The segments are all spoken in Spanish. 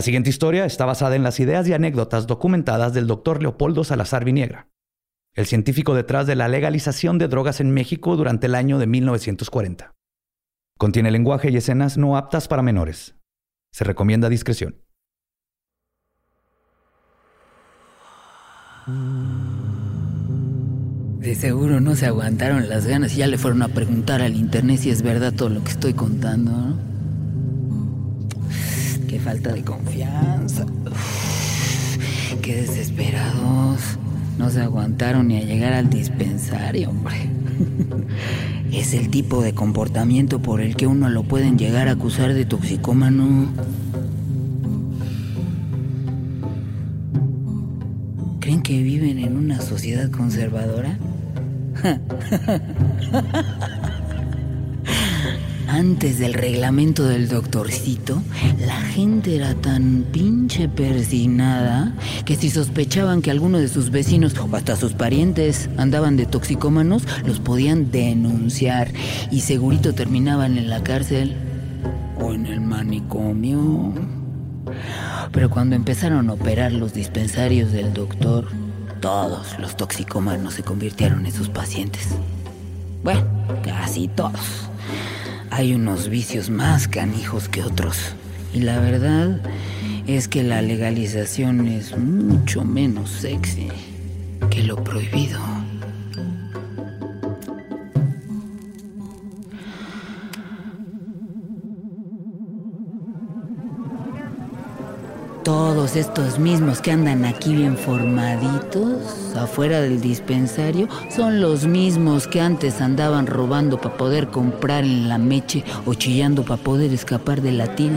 La siguiente historia está basada en las ideas y anécdotas documentadas del doctor Leopoldo Salazar Viniegra, el científico detrás de la legalización de drogas en México durante el año de 1940. Contiene lenguaje y escenas no aptas para menores. Se recomienda discreción. De seguro no se aguantaron las ganas y ya le fueron a preguntar al internet si es verdad todo lo que estoy contando. ¿no? Qué falta de confianza. Qué desesperados. No se aguantaron ni a llegar al dispensario, hombre. Es el tipo de comportamiento por el que uno lo pueden llegar a acusar de toxicómano. ¿Creen que viven en una sociedad conservadora? Antes del reglamento del doctorcito, la gente era tan pinche persignada que si sospechaban que alguno de sus vecinos o hasta sus parientes andaban de toxicómanos, los podían denunciar y segurito terminaban en la cárcel o en el manicomio. Pero cuando empezaron a operar los dispensarios del doctor, todos los toxicómanos se convirtieron en sus pacientes. Bueno, casi todos. Hay unos vicios más canijos que otros. Y la verdad es que la legalización es mucho menos sexy que lo prohibido. Todos estos mismos que andan aquí bien formaditos, afuera del dispensario, son los mismos que antes andaban robando para poder comprar en la meche o chillando para poder escapar de la tira.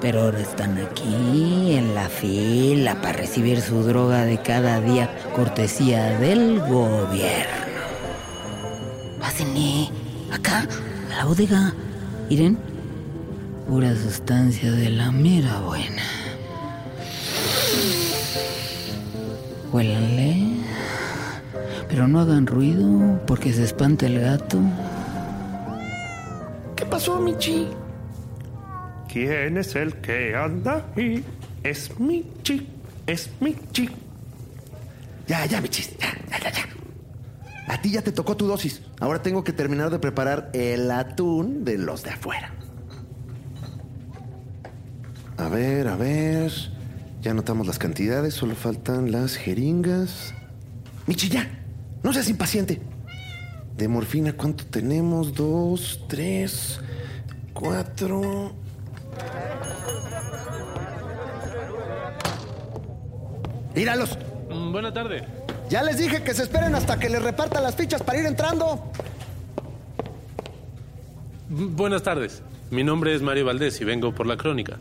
Pero ahora están aquí en la fila para recibir su droga de cada día, cortesía del gobierno. Pásenle, acá, a la bodega. Miren, pura sustancia de la mera buena. Huélanle. Pero no hagan ruido porque se espanta el gato. ¿Qué pasó, Michi? ¿Quién es el que anda ahí? Es Michi, es Michi. Ya, ya, Michi, ya, ya, ya, ya. A ti ya te tocó tu dosis. Ahora tengo que terminar de preparar el atún de los de afuera. A ver, a ver. Ya anotamos las cantidades, solo faltan las jeringas. Michi, ya. No seas impaciente. De morfina, ¿cuánto tenemos? Dos, tres, cuatro. ¡Míralos! Mm, Buena tarde. Ya les dije que se esperen hasta que les reparta las fichas para ir entrando. Mm, Buenas tardes. Mi nombre es Mario Valdés y vengo por la crónica.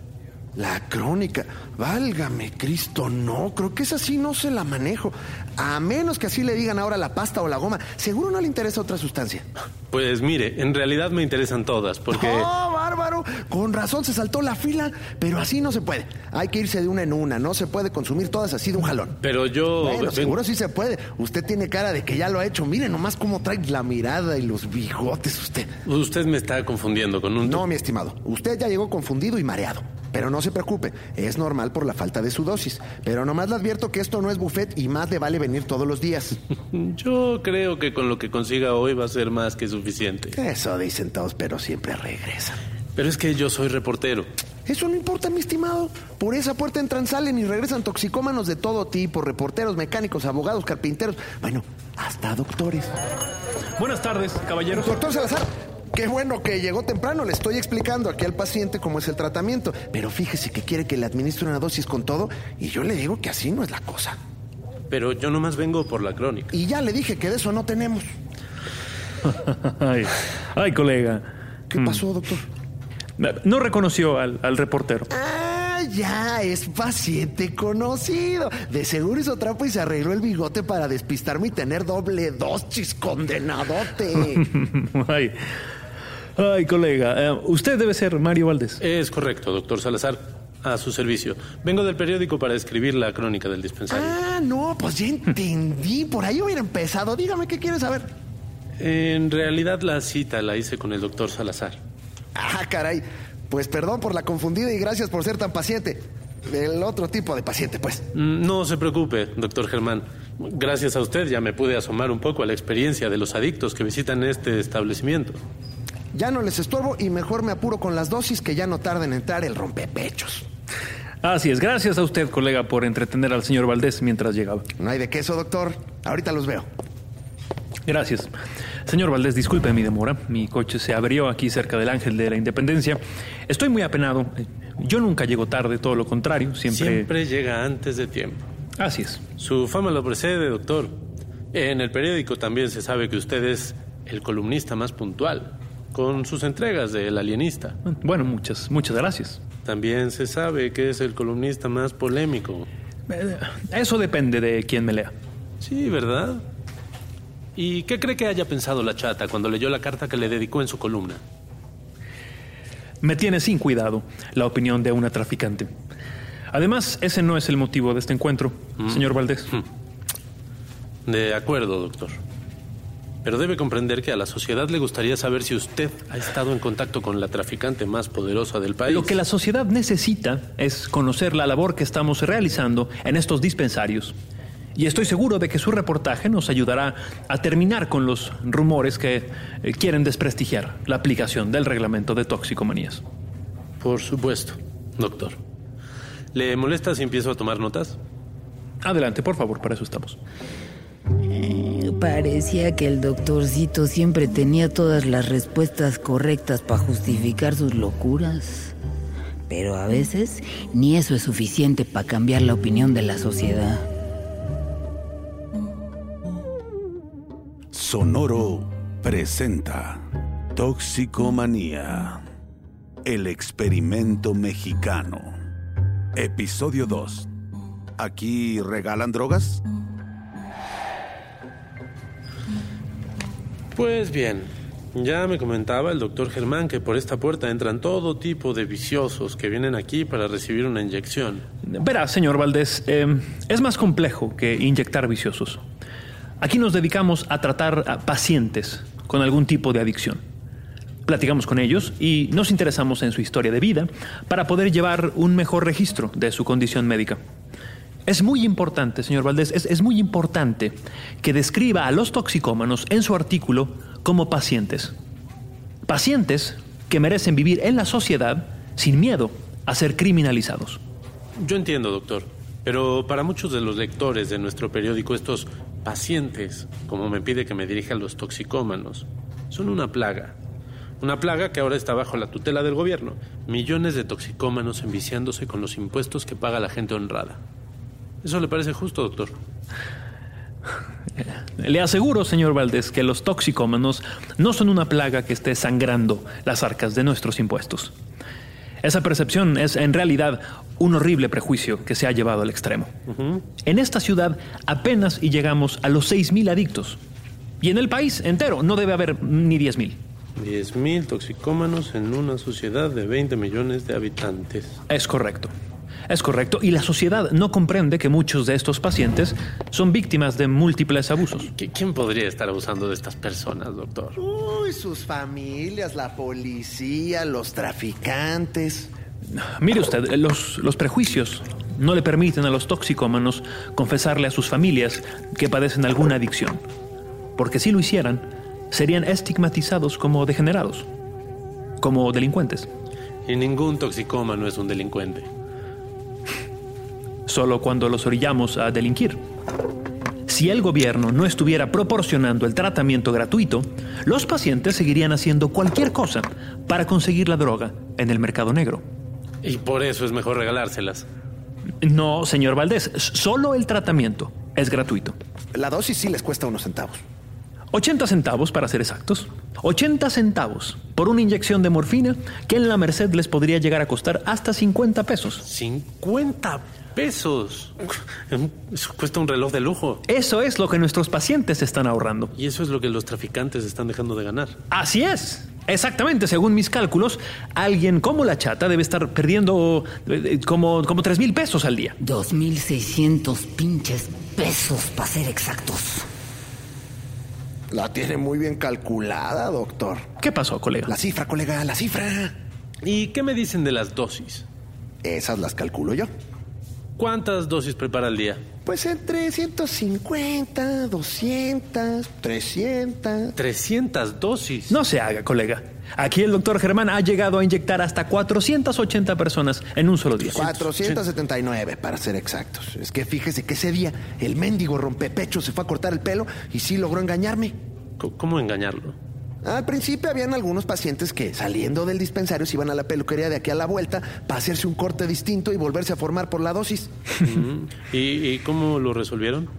La crónica. Válgame Cristo, no. Creo que esa sí no se la manejo. A menos que así le digan ahora la pasta o la goma. Seguro no le interesa otra sustancia. Pues mire, en realidad me interesan todas, porque... ¡Oh, bárbaro! Con razón se saltó la fila. Pero así no se puede. Hay que irse de una en una. No se puede consumir todas así de un jalón. Pero yo... Bueno, seguro sí se puede. Usted tiene cara de que ya lo ha hecho. Mire nomás cómo trae la mirada y los bigotes usted. Usted me está confundiendo con un... No, mi estimado. Usted ya llegó confundido y mareado. Pero no se preocupe, es normal por la falta de su dosis. Pero nomás le advierto que esto no es buffet y más le vale venir todos los días. Yo creo que con lo que consiga hoy va a ser más que suficiente. Eso dicen todos, pero siempre regresan. Pero es que yo soy reportero. Eso no importa, mi estimado. Por esa puerta entran, salen y regresan toxicómanos de todo tipo, reporteros, mecánicos, abogados, carpinteros, bueno, hasta doctores. Buenas tardes, caballeros. Doctor Salazar, qué bueno que llegó temprano. Le estoy explicando aquí al paciente cómo es el tratamiento. Pero fíjese que quiere que le administre una dosis con todo y yo le digo que así no es la cosa. Pero yo nomás vengo por la crónica. Y ya le dije que de eso no tenemos. Ay, ay, colega. ¿Qué pasó, doctor? No reconoció al, al reportero. Ah, ya, es paciente conocido. De seguro hizo trapo y se arregló el bigote para despistarme y tener doble dosis, condenadote. ay, ay, colega. eh, usted debe ser Mario Valdés. Es correcto, doctor Salazar. A su servicio. Vengo del periódico para escribir la crónica del dispensario. ah, no, pues ya entendí. Por ahí hubiera empezado. Dígame qué quiere saber. En realidad la cita la hice con el doctor Salazar. Ah, caray. Pues perdón por la confundida y gracias por ser tan paciente. El otro tipo de paciente, pues. Mm, No se preocupe, doctor Germán. Gracias a usted ya me pude asomar un poco a la experiencia de los adictos que visitan este establecimiento. Ya no les estorbo y mejor me apuro con las dosis que ya no tarda en entrar el rompepechos. Así es, gracias a usted, colega, por entretener al señor Valdés mientras llegaba. No hay de queso, doctor. Ahorita los veo. Gracias. Señor Valdés, disculpe mi demora. Mi coche se abrió aquí cerca del Ángel de la Independencia. Estoy muy apenado. Yo nunca llego tarde, todo lo contrario. Siempre. Siempre llega antes de tiempo. Así es. Su fama lo precede, doctor. En el periódico también se sabe que usted es el columnista más puntual, con sus entregas de El Alienista. Bueno, muchas, muchas gracias. También se sabe que es el columnista más polémico. Eh, Eso depende de quién me lea. Sí, ¿verdad? ¿Y qué cree que haya pensado la chata cuando leyó la carta que le dedicó en su columna? Me tiene sin cuidado la opinión de una traficante. Además, ese no es el motivo de este encuentro, señor Valdés. De acuerdo, doctor. Pero debe comprender que a la sociedad le gustaría saber si usted ha estado en contacto con la traficante más poderosa del país. Lo que la sociedad necesita es conocer la labor que estamos realizando en estos dispensarios. Y estoy seguro de que su reportaje nos ayudará a terminar con los rumores que eh, quieren desprestigiar la aplicación del reglamento de toxicomanías. Por supuesto, doctor. ¿Le molesta si empiezo a tomar notas? Adelante, por favor, para eso estamos. Parecía que el doctorcito siempre tenía todas las respuestas correctas para justificar sus locuras. Pero a veces ni eso es suficiente para cambiar la opinión de la sociedad. Sonoro presenta Toxicomanía, el experimento mexicano. Episodio 2. ¿Aquí regalan drogas? Pues bien, ya me comentaba el doctor Germán que por esta puerta entran todo tipo de viciosos que vienen aquí para recibir una inyección. Verá, señor Valdés, eh, es más complejo que inyectar viciosos. Aquí nos dedicamos a tratar a pacientes con algún tipo de adicción. Platicamos con ellos y nos interesamos en su historia de vida para poder llevar un mejor registro de su condición médica. Es muy importante, señor Valdés, es, muy importante que describa a los toxicómanos en su artículo como pacientes. Pacientes que merecen vivir en la sociedad sin miedo a ser criminalizados. Yo entiendo, doctor, pero para muchos de los lectores de nuestro periódico estos pacientes, como me pide que me dirija a los toxicómanos, son una plaga. Una plaga que ahora está bajo la tutela del gobierno. Millones de toxicómanos enviciándose con los impuestos que paga la gente honrada. ¿Eso le parece justo, doctor? Le aseguro, señor Valdés, que los toxicómanos no son una plaga que esté sangrando las arcas de nuestros impuestos. Esa percepción es en realidad un horrible prejuicio que se ha llevado al extremo. En esta ciudad apenas y llegamos a los 6.000 adictos. Y en el país entero no debe haber ni 10.000. 10.000 toxicómanos en una sociedad de 20 millones de habitantes. Es correcto. Es correcto. Y la sociedad no comprende que muchos de estos pacientes son víctimas de múltiples abusos. ¿Qui- ¿Quién podría estar abusando de estas personas, doctor? Uy, sus familias, la policía, los traficantes. Mire usted, los, los prejuicios no le permiten a los toxicómanos confesarle a sus familias que padecen alguna adicción. Porque si lo hicieran, serían estigmatizados como degenerados, como delincuentes. Y ningún toxicómano es un delincuente. Solo cuando los orillamos a delinquir. Si el gobierno no estuviera proporcionando el tratamiento gratuito, los pacientes seguirían haciendo cualquier cosa para conseguir la droga en el mercado negro. Y por eso es mejor regalárselas. No, señor Valdés, solo el tratamiento es gratuito. La dosis sí les cuesta unos centavos. 80 centavos para ser exactos. 80 centavos por una inyección de morfina que en la Merced les podría llegar a costar hasta 50 pesos. 50 pesos. Eso cuesta un reloj de lujo. Eso es lo que nuestros pacientes están ahorrando. Y eso es lo que los traficantes están dejando de ganar. Así es. Exactamente, según mis cálculos, alguien como la chata debe estar perdiendo eh, como, como 3 mil pesos al día. 2.600 pinches pesos, para ser exactos. La tiene muy bien calculada, doctor. ¿Qué pasó, colega? La cifra, colega, la cifra. ¿Y qué me dicen de las dosis? Esas las calculo yo. ¿Cuántas dosis prepara al día? Pues entre 150, 200, 300. 300 dosis. No se haga, colega. Aquí el doctor Germán ha llegado a inyectar hasta 480 personas en un solo día. 479, para ser exactos. Es que fíjese que ese día el mendigo rompepecho se fue a cortar el pelo y sí logró engañarme. ¿Cómo engañarlo? Al principio habían algunos pacientes que saliendo del dispensario se iban a la peluquería de aquí a la vuelta para hacerse un corte distinto y volverse a formar por la dosis. ¿Y, y cómo lo resolvieron?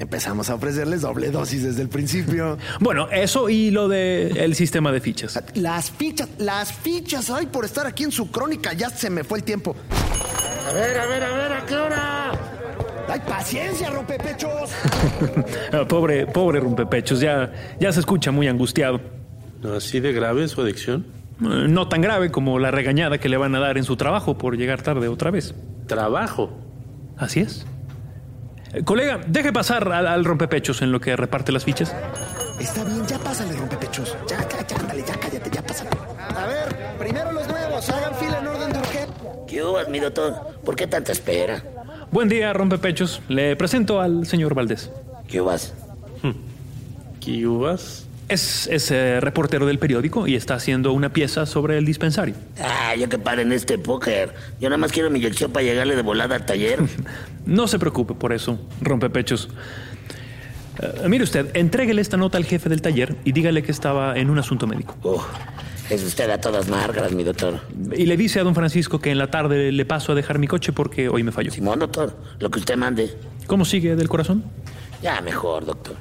Empezamos a ofrecerles doble dosis desde el principio. Bueno, eso y lo del sistema de fichas. Las fichas, las fichas, ay, por estar aquí en su crónica, ya se me fue el tiempo. A ver, a ver, a ver, ¿a qué hora? ¡Ay, paciencia, rompepechos! Ah, pobre, pobre rompepechos, ya, ya se escucha muy angustiado. ¿Así de grave su adicción? Eh, No tan grave como la regañada que le van a dar en su trabajo por llegar tarde otra vez. Trabajo. Así es. Eh, colega, deje pasar al, al rompepechos en lo que reparte las fichas. Está bien, ya pásale, rompepechos. Ya, ya, ya, ándale, ya cállate, ya pásale. A ver, primero los nuevos, hagan fila en orden de urgencia. ¿Qué hubo, mi doctor? ¿Por qué tanta espera? Buen día, rompepechos. Le presento al señor Valdés. ¿Qué vas? ¿Qué uvas? Es, es eh, reportero del periódico y está haciendo una pieza sobre el dispensario. Ah, yo que paren este póker. Yo nada más quiero mi inyección para llegarle de volada al taller. No se preocupe por eso, rompepechos. Eh, mire usted, entréguele esta nota al jefe del taller y dígale que estaba en un asunto médico. Uf, es usted a todas margas, mi doctor. Y le dice a don Francisco que en la tarde le paso a dejar mi coche porque hoy me falló. Simón, doctor, lo que usted mande. ¿Cómo sigue del corazón? Ya, mejor, doctor.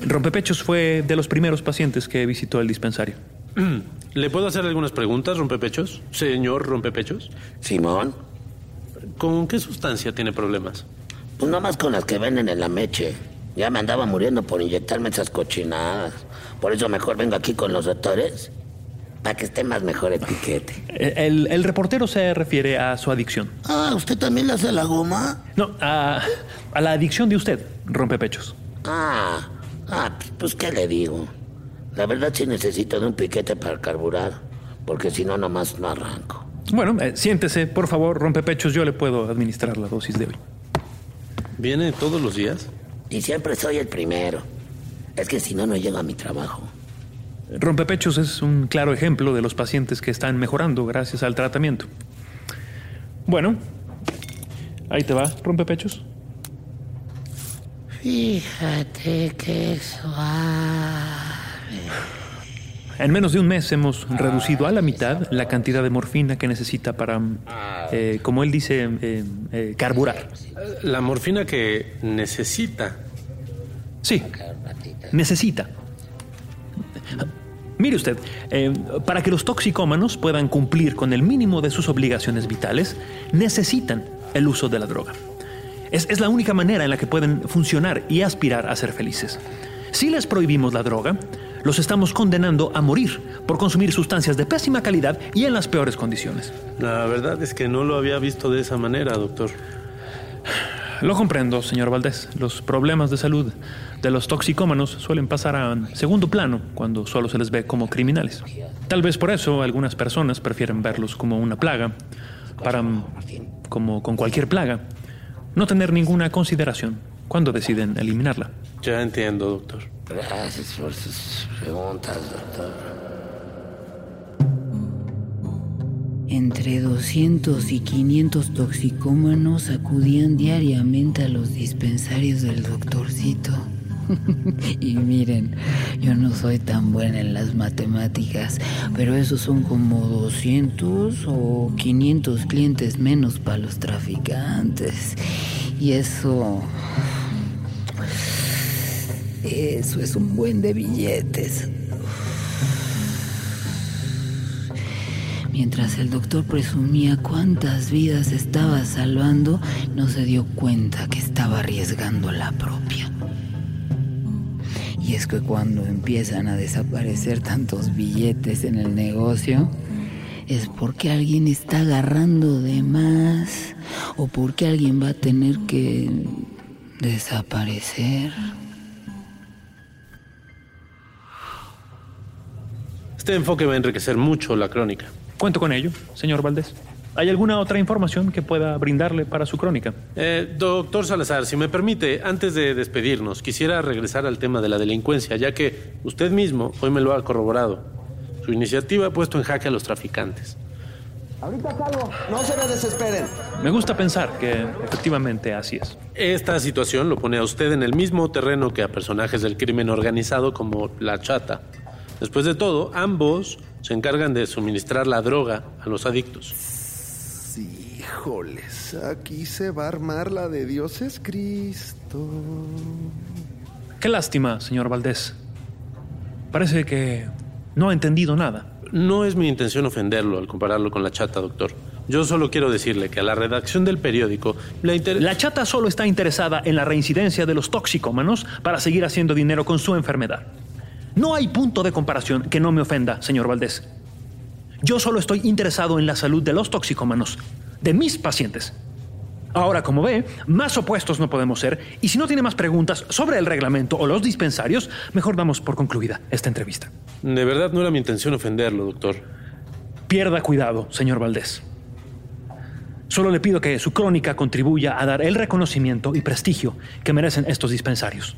Rompepechos fue de los primeros pacientes que visitó el dispensario. ¿Le puedo hacer algunas preguntas, rompepechos? Señor rompepechos. Simón, ¿Con qué sustancia tiene problemas? pues nomás con las que venden en la meche. Ya me andaba muriendo por inyectarme esas cochinadas. Por eso mejor vengo aquí con los doctores. Para que esté más mejor etiquete. Eh, El, el reportero se refiere a su adicción. Ah, ¿usted también le hace la goma? No, a, a la adicción de usted, rompepechos. Ah, ah, pues, pues, qué le digo. La verdad sí necesito de un piquete para carburar, porque si no nomás no arranco. Bueno, eh, siéntese, por favor, rompepechos. Yo le puedo administrar la dosis de hoy. ¿Viene todos los días? Y siempre soy el primero. Es que si no, no llego a mi trabajo. Rompepechos es un claro ejemplo de los pacientes que están mejorando gracias al tratamiento. Bueno, ahí te va, rompepechos. Fíjate que suave. En menos de un mes hemos reducido a la mitad la cantidad de morfina que necesita para, eh, como él dice, eh, eh, carburar. La morfina que necesita. Sí, necesita. Mire usted, eh, para que los toxicómanos puedan cumplir con el mínimo de sus obligaciones vitales, necesitan el uso de la droga. Es, es la única manera en la que pueden funcionar y aspirar a ser felices. Si les prohibimos la droga, los estamos condenando a morir por consumir sustancias de pésima calidad y en las peores condiciones. La verdad es que no lo había visto de esa manera, doctor. Lo comprendo, señor Valdés. Los problemas de salud de los toxicómanos suelen pasar a segundo plano cuando solo se les ve como criminales. Tal vez por eso algunas personas prefieren verlos como una plaga, para, como con cualquier plaga, no tener ninguna consideración cuando deciden eliminarla. Ya entiendo, doctor. Gracias por sus preguntas, doctor. Entre 200 y 500 toxicómanos acudían diariamente a los dispensarios del doctorcito. y miren, yo no soy tan buena en las matemáticas, pero esos son como 200 o 500 clientes menos para los traficantes. Y eso... Eso es un buen de billetes. Mientras el doctor presumía cuántas vidas estaba salvando, no se dio cuenta que estaba arriesgando la propia. Y es que cuando empiezan a desaparecer tantos billetes en el negocio, es porque alguien está agarrando de más o porque alguien va a tener que desaparecer. Este enfoque va a enriquecer mucho la crónica. Cuento con ello, señor Valdés. ¿Hay alguna otra información que pueda brindarle para su crónica? Eh, doctor Salazar, si me permite, antes de despedirnos, quisiera regresar al tema de la delincuencia, ya que usted mismo hoy me lo ha corroborado. Su iniciativa ha puesto en jaque a los traficantes. Ahorita salgo, no se me desesperen. Me gusta pensar que efectivamente así es. Esta situación lo pone a usted en el mismo terreno que a personajes del crimen organizado como la chata. Después de todo, ambos se encargan de suministrar la droga a los adictos. Híjoles, aquí se va a armar la de Dios es Cristo. Qué lástima, señor Valdés. Parece que no ha entendido nada. No es mi intención ofenderlo al compararlo con la chata, doctor. Yo solo quiero decirle que a la redacción del periódico le interesa... La chata solo está interesada en la reincidencia de los toxicómanos para seguir haciendo dinero con su enfermedad. No hay punto de comparación que no me ofenda, señor Valdés. Yo solo estoy interesado en la salud de los toxicómanos, de mis pacientes. Ahora, como ve, más opuestos no podemos ser, y si no tiene más preguntas sobre el reglamento o los dispensarios, mejor damos por concluida esta entrevista. De verdad no era mi intención ofenderlo, doctor. Pierda cuidado, señor Valdés. Solo le pido que su crónica contribuya a dar el reconocimiento y prestigio que merecen estos dispensarios.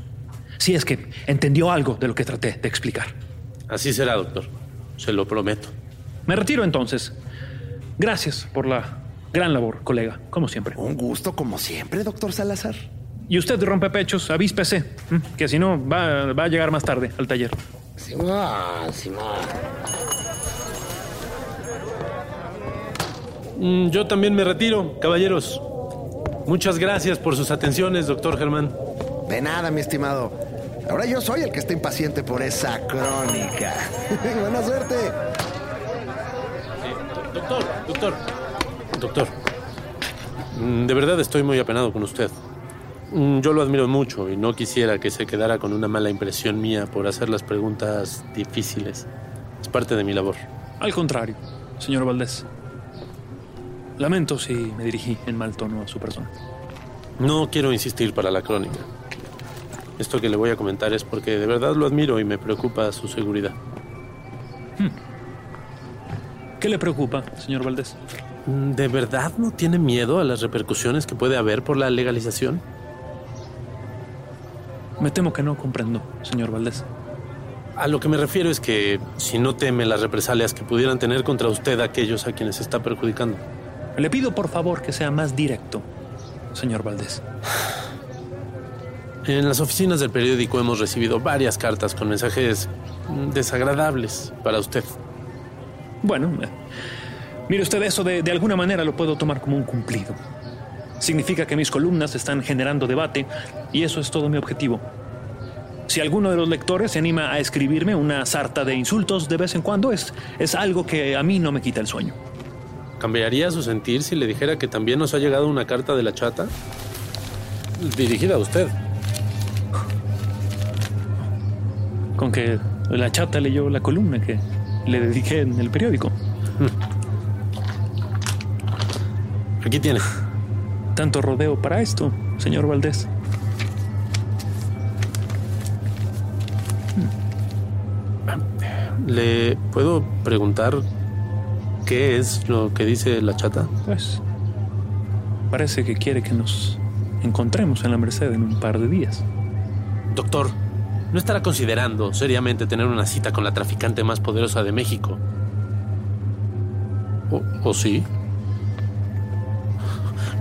Si es que entendió algo de lo que traté de explicar. Así será, doctor. Se lo prometo. Me retiro entonces. Gracias por la gran labor, colega, como siempre. Un gusto como siempre, doctor Salazar. Y usted, rompepechos, avíspese, que si no va, va a llegar más tarde al taller. Simón, Simón. Mm, Yo también me retiro, caballeros. Muchas gracias por sus atenciones, doctor Germán. De nada, mi estimado. Ahora yo soy el que está impaciente por esa crónica. Buena suerte. Doctor, doctor, doctor. Mm, De verdad estoy muy apenado con usted. Mm, Yo lo admiro mucho y no quisiera que se quedara con una mala impresión mía por hacer las preguntas difíciles. Es parte de mi labor. Al contrario, señor Valdés. Lamento si me dirigí en mal tono a su persona. No quiero insistir para la crónica. Esto que le voy a comentar es porque de verdad lo admiro y me preocupa su seguridad. ¿Qué le preocupa, señor Valdés? Mm, ¿De verdad no tiene miedo a las repercusiones que puede haber por la legalización? Me temo que no comprendo, señor Valdés. A lo que me refiero es que si no teme las represalias que pudieran tener contra usted aquellos a quienes está perjudicando. Le pido por favor que sea más directo, señor Valdés. En las oficinas del periódico hemos recibido varias cartas con mensajes mm, desagradables para usted. Bueno, eh, mire usted, eso de, de alguna manera lo puedo tomar como un cumplido. Significa que mis columnas están generando debate y eso es todo mi objetivo. Si alguno de los lectores se anima a escribirme una sarta de insultos de vez en cuando, es, es algo que a mí no me quita el sueño. ¿Cambiaría su sentir si le dijera que también nos ha llegado una carta de la chata? Dirigida a usted. Con que la chata leyó la columna que le dediqué en el periódico. Aquí tiene. Tanto rodeo para esto, señor Valdés. ¿Le puedo preguntar qué es lo que dice la chata? Pues parece que quiere que nos encontremos en la Merced en un par de días. Doctor, ¿no estará considerando seriamente tener una cita con la traficante más poderosa de México? ¿O, sí?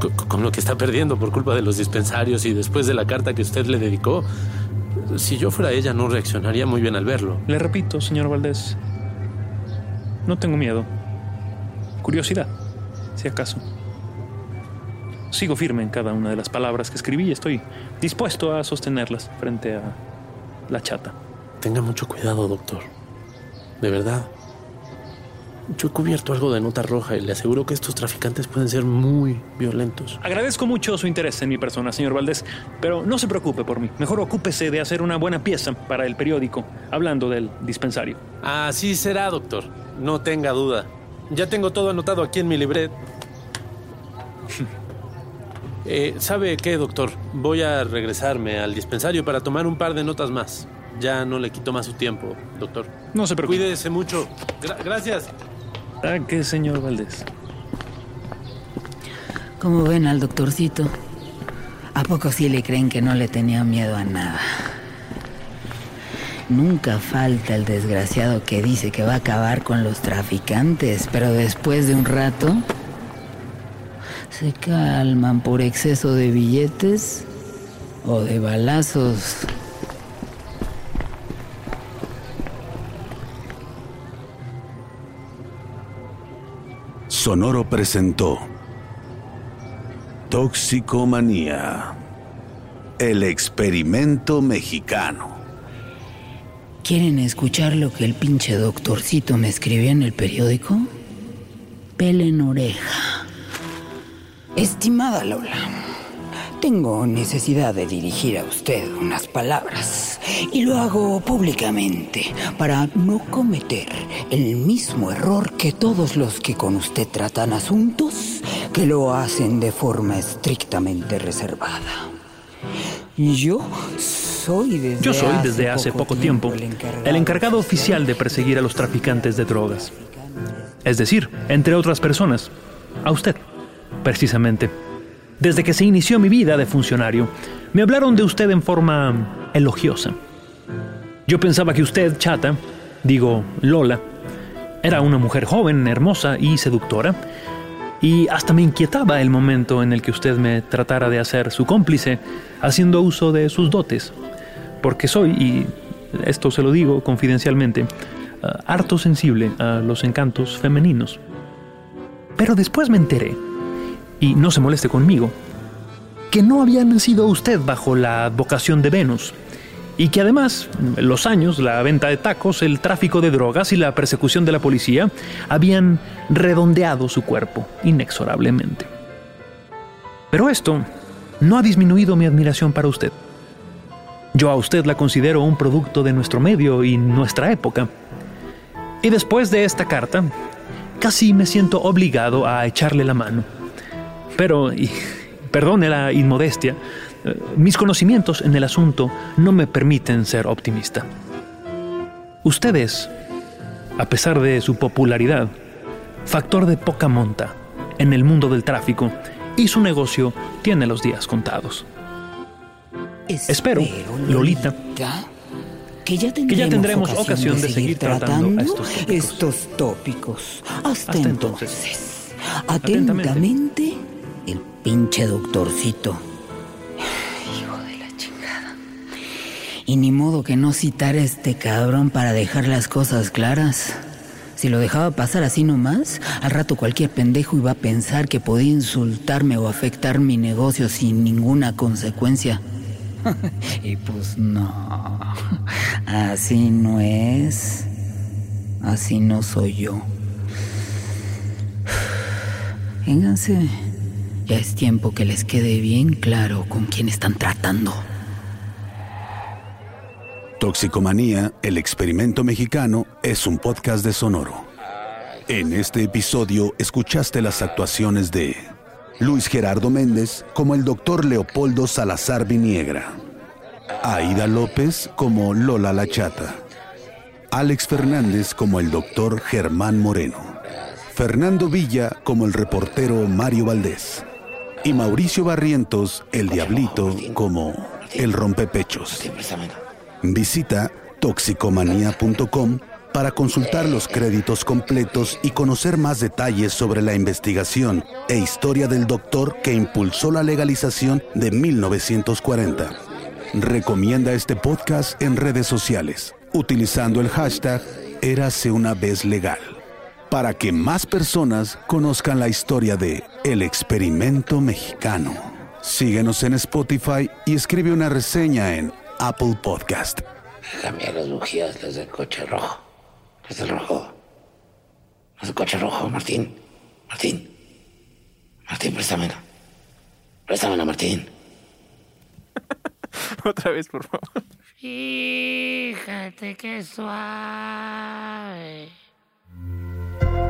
Co- co- Con lo que está perdiendo por culpa de los dispensarios y después de la carta que usted le dedicó. Si yo fuera ella, no reaccionaría muy bien al verlo. Le repito, señor Valdés, no tengo miedo. Curiosidad, si acaso. Sigo firme en cada una de las palabras que escribí y estoy dispuesto a sostenerlas frente a la chata. Tenga mucho cuidado, doctor. De verdad. Yo he cubierto algo de nota roja y le aseguro que estos traficantes pueden ser muy violentos. Agradezco mucho su interés en mi persona, señor Valdés, pero no se preocupe por mí. Mejor ocúpese de hacer una buena pieza para el periódico, hablando del dispensario. Así será, doctor. No tenga duda. Ya tengo todo anotado aquí en mi libret. Eh, ¿Sabe qué, doctor? Voy a regresarme al dispensario para tomar un par de notas más. Ya no le quito más su tiempo, doctor. No se preocupe. Cuídese mucho. Gra- gracias. ¿A qué, señor Valdés? ¿Cómo ven al doctorcito? ¿A poco sí le creen que no le tenía miedo a nada? Nunca falta el desgraciado que dice que va a acabar con los traficantes, pero después de un rato se calman por exceso de billetes o de balazos. Sonoro presentó Toxicomanía, el experimento mexicano. ¿Quieren escuchar lo que el pinche doctorcito me escribió en el periódico? Pelen oreja. Estimada Lola, tengo necesidad de dirigir a usted unas palabras y lo hago públicamente para no cometer el mismo error que todos los que con usted tratan asuntos que lo hacen de forma estrictamente reservada. Yo soy desde Yo soy desde hace poco tiempo el encargado oficial de perseguir a los traficantes de drogas. Es decir, entre otras personas, a usted, precisamente. Desde que se inició mi vida de funcionario, me hablaron de usted en forma elogiosa. Yo pensaba que usted, chata, digo Lola, era una mujer joven, hermosa y seductora, y hasta me inquietaba el momento en el que usted me tratara de hacer su cómplice, haciendo uso de sus dotes, porque soy, y esto se lo digo confidencialmente, ah, harto sensible a los encantos femeninos. Pero después me enteré, y no se moleste conmigo, que no había nacido usted bajo la advocación de Venus, y que además los años, la venta de tacos, el tráfico de drogas y la persecución de la policía habían redondeado su cuerpo inexorablemente. Pero esto no ha disminuido mi admiración para usted. Yo a usted la considero un producto de nuestro medio y nuestra época. Y después de esta carta, casi me siento obligado a echarle la mano. Pero, y, perdone la inmodestia, mis conocimientos en el asunto no me permiten ser optimista. Usted es, a pesar de su popularidad, factor de poca monta en el mundo del tráfico y su negocio tiene los días contados. Espero, Lolita, que ya tendremos, que ya tendremos ocasión de seguir tratando estos tópicos. estos tópicos. Hasta, Hasta entonces. entonces. Atentamente, Atentamente. Pinche doctorcito. Hijo de la chingada. Y ni modo que no citara a este cabrón para dejar las cosas claras. Si lo dejaba pasar así nomás, al rato cualquier pendejo iba a pensar que podía insultarme o afectar mi negocio sin ninguna consecuencia. y pues no, así no es, así no soy yo. Vénganse, ya es tiempo que les quede bien claro con quién están tratando. Toxicomanía, el experimento mexicano, es un podcast de Sonoro. En este episodio escuchaste las actuaciones de Luis Gerardo Méndez como el doctor Leopoldo Salazar Viniegra, Aida López como Lola La Chata, Alex Fernández como el doctor Germán Moreno, Fernando Villa como el reportero Mario Valdés y Mauricio Barrientos, el Diablito, como el rompepechos. Visita toxicomanía.com para consultar los créditos completos y conocer más detalles sobre la investigación e historia del doctor que impulsó la legalización de 1940. Recomienda este podcast en redes sociales utilizando el hashtag Érase una vez legal para que más personas conozcan la historia de El experimento mexicano. Síguenos en Spotify y escribe una reseña en Apple Podcast. Cambiar las bujías, las del coche rojo. Las del rojo. Las del coche rojo, Martín. Martín. Martín, préstamela. Préstamela, Martín. Otra vez, por favor. Fíjate qué suave. Thank you.